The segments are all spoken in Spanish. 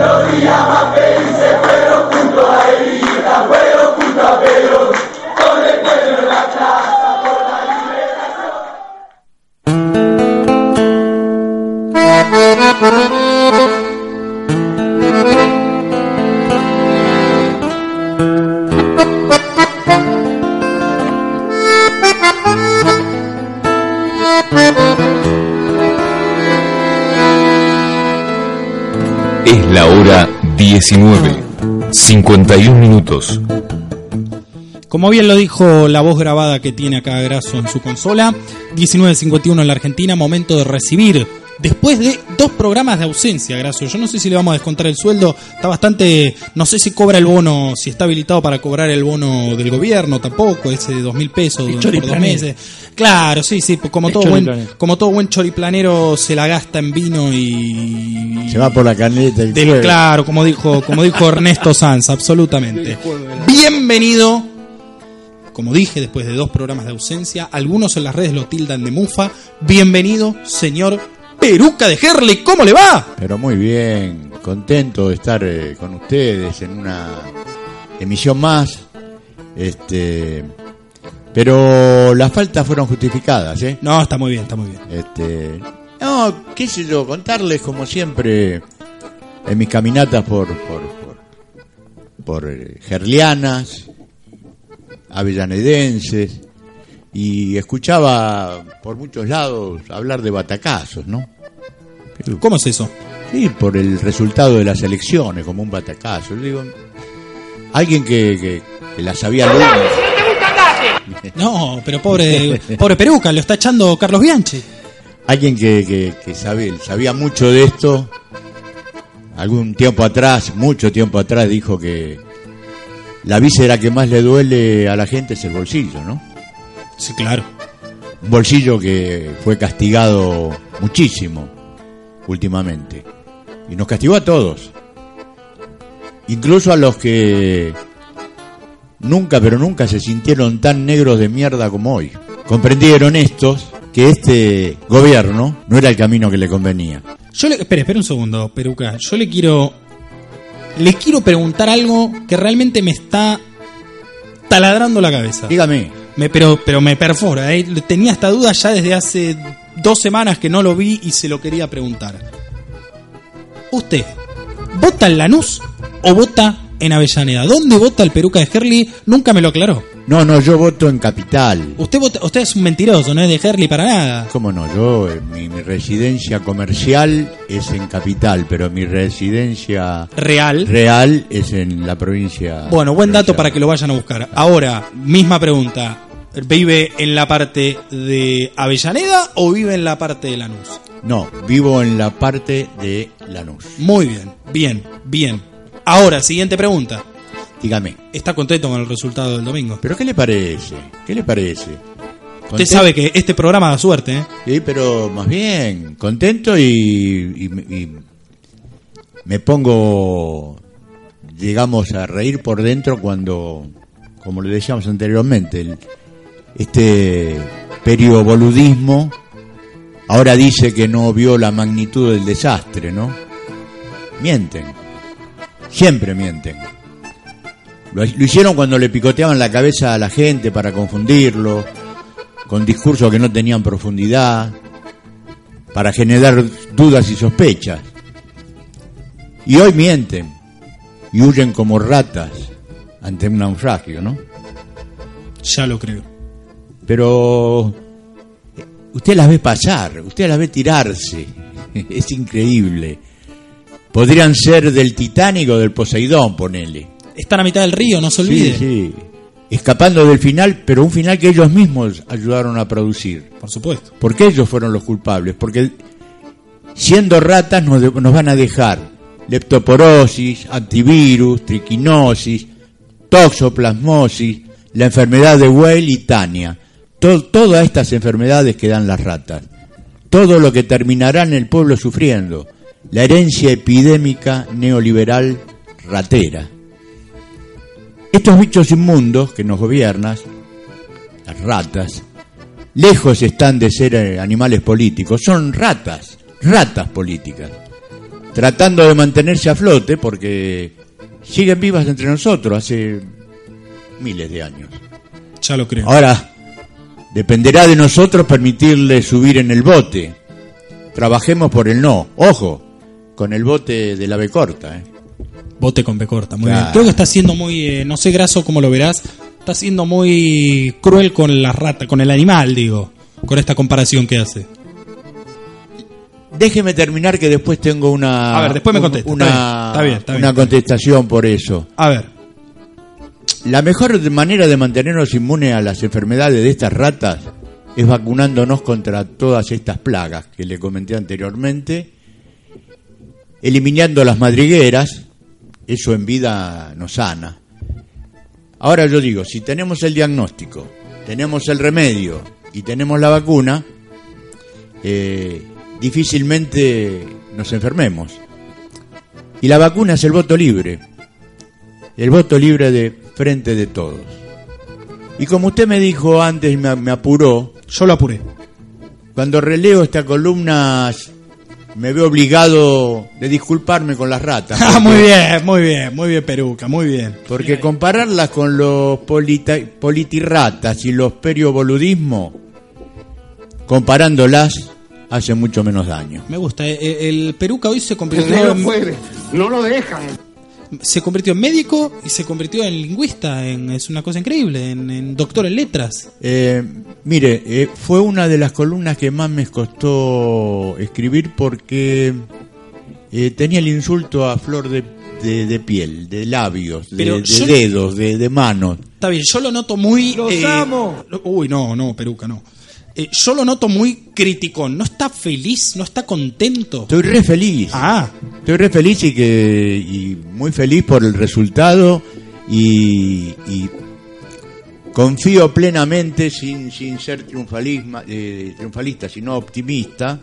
Es 19, 51 minutos. Como bien lo dijo la voz grabada que tiene acá Graso en su consola, 19.51 en la Argentina, momento de recibir, después de dos programas de ausencia, Graso, yo no sé si le vamos a descontar el sueldo, está bastante, no sé si cobra el bono, si está habilitado para cobrar el bono del gobierno, tampoco, ese de dos mil pesos por dos meses. Claro, sí, sí, pues como Es todo, buen, choriplanero. como todo buen choriplanero se la gasta en vino y... Se va por la caneta del Del- claro, como dijo, como dijo Ernesto Sanz, absolutamente. Bienvenido, como dije, después de dos programas de ausencia, algunos en las redes lo tildan de mufa. Bienvenido, señor Peruca de Herley, ¿cómo le va? Pero muy bien, contento de estar eh, con ustedes en una emisión más. Este, pero las faltas fueron justificadas, ¿eh? No, está muy bien, está muy bien. Este, no, qué sé yo, contarles como siempre en mis caminatas por por por, por eh, gerlianas, avellanedenses y escuchaba por muchos lados hablar de batacazos, ¿no? ¿Cómo es eso? Sí, por el resultado de las elecciones, como un batacazo. Yo digo, alguien que, que, que la sabía luz. No, pero pobre, pobre Peruca, lo está echando Carlos Bianchi. Alguien que, que, que sabe- sabía mucho de esto, algún tiempo atrás, mucho tiempo atrás, dijo que la víscera que más le duele a la gente es el bolsillo, ¿no? Sí, claro. Un bolsillo que fue castigado muchísimo últimamente. Y nos castigó a todos. Incluso a los que nunca, pero nunca se sintieron tan negros de mierda como hoy. Comprendieron estos que este gobierno no era el camino que le convenía. Yo le, espere, espere un segundo, Peruca. Yo le quiero. Le quiero preguntar algo que realmente me está taladrando la cabeza. Dígame. Me, pero, pero me perfora, ¿eh? Tenía esta duda ya desde hace dos semanas que no lo vi y se lo quería preguntar. ¿Usted vota en Lanús o vota en Avellaneda? ¿Dónde vota el Peruca de Herley? Nunca me lo aclaró. No, no, yo voto en Capital. Usted vota, usted es un mentiroso, no es de Herley para nada. ¿Cómo no? Yo, eh, mi, mi residencia comercial es en Capital, pero mi residencia Real. real es en la provincia. Bueno, buen dato para que lo vayan a buscar. Ahora, misma pregunta. ¿Vive en la parte de Avellaneda o vive en la parte de Lanús? No, vivo en la parte de Lanús. Muy bien, bien, bien. Ahora, siguiente pregunta. Dígame. ¿Está contento con el resultado del domingo? ¿Pero qué le parece? ¿Qué le parece? Usted sabe que este programa da suerte, ¿eh? Sí, pero más bien, contento y, y- y me pongo, digamos, a reír por dentro cuando, como le decíamos anteriormente, el- este perioboludismo ahora dice que no vio la magnitud del desastre, ¿no? Mienten, siempre mienten. Lo, lo hicieron cuando le picoteaban la cabeza a la gente para confundirlo, con discursos que no tenían profundidad, para generar dudas y sospechas. Y hoy mienten y huyen como ratas ante un naufragio, ¿no? Ya lo creo. Pero usted las ve pasar, usted las ve tirarse. Es increíble. Podrían ser del Titanic o del Poseidón, ponele. Están a mitad del río, no se olvide. Sí, sí. Escapando del final, pero un final que ellos mismos ayudaron a producir. Por supuesto. Porque ellos fueron los culpables. Porque siendo ratas nos van a dejar leptoporosis, antivirus, triquinosis, toxoplasmosis, la enfermedad de Weil y Tania. To- todas estas enfermedades que dan las ratas. Todo lo que terminará en el pueblo sufriendo. La herencia epidémica neoliberal ratera. Estos bichos inmundos que nos gobiernan, las ratas, lejos están de ser eh, animales políticos, son ratas, ratas políticas, tratando de mantenerse a flote porque siguen vivas entre nosotros hace miles de años. Ya lo creo. Ahora, dependerá de nosotros permitirle subir en el bote. Trabajemos por el no. Ojo, con el bote de la B corta. ¿eh? Bote con B corta, muy Claro. bien. Creo que está siendo muy, eh, no sé, Graso, cómo lo verás, está siendo muy cruel con la rata, con el animal, digo, con esta comparación que hace. Déjeme terminar que después tengo una. A ver, después me contesta. Una, Está bien, está bien, una está bien. contestación por eso. A ver, La mejor manera de mantenernos inmunes a las enfermedades de estas ratas es vacunándonos contra todas estas plagas que le comenté anteriormente, eliminando las madrigueras, eso en vida nos sana. Ahora yo digo, si tenemos el diagnóstico, tenemos el remedio y tenemos la vacuna, eh, difícilmente nos enfermemos. Y la vacuna es el voto libre, el voto libre de frente de todos. Y como usted me dijo antes, me, me apuró, yo lo apuré. cuando releo esta columna me veo obligado de disculparme con las ratas. Ah, porque- muy bien, muy bien, muy bien, Peruca, muy bien. Porque compararlas con los polita- politirratas y los perioboludismos, comparándolas, hace mucho menos daño. Me gusta. eh, eh, El Peruca hoy se El convirtió negro en, puede, no lo dejan. Se convirtió en médico y se convirtió en lingüista. En, es una cosa increíble, en, en doctor en letras. Eh, mire, eh, fue una de las columnas que más me costó escribir porque eh, tenía el insulto a flor de, de- de piel, de labios, de, Pero de yo- dedos, de, de manos. Está bien, yo lo noto muy. ¡Los eh, amo! Uy, no, no, Peruca, no. Eh, yo lo noto muy criticón. ¿No está feliz? ¿No está contento? Estoy re feliz. Ah, Estoy re feliz y que y muy feliz por el resultado y, y confío plenamente sin, sin ser triunfalisma, eh, triunfalista, sino optimista,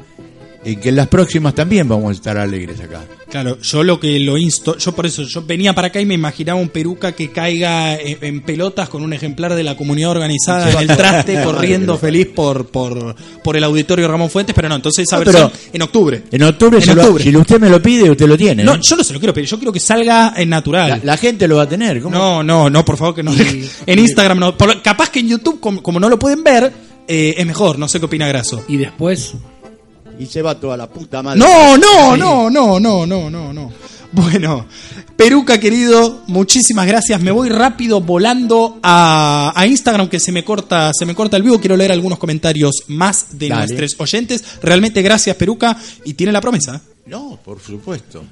en que en las próximas también vamos a estar alegres acá. claro, yo lo que lo insto. Yo por eso, yo venía para acá y me imaginaba un Peruca que caiga en, en pelotas con un ejemplar de la comunidad organizada en el traste, corriendo feliz por, por, por el auditorio Ramón Fuentes, pero no, entonces esa No, versión en octubre. En octubre, En se lo- octubre. si usted me lo pide, usted lo tiene. No, ¿eh? yo no se lo quiero pedir, yo quiero que salga en natural. la, la gente lo va a tener. ¿cómo? No, no, no, por favor que no. en Instagram no. Por- capaz que en YouTube, como, como no lo pueden ver, eh, es mejor. No sé qué opina Graso. Y después, Y se va toda la puta madre. No, no, no, no, no, no, no, no. Bueno, Peruca querido, muchísimas gracias. Me voy rápido volando a, a Instagram que se me corta, se me corta el vivo. Quiero leer algunos comentarios más de Dale. nuestros oyentes. Realmente gracias Peruca y tiene la promesa. No, por supuesto.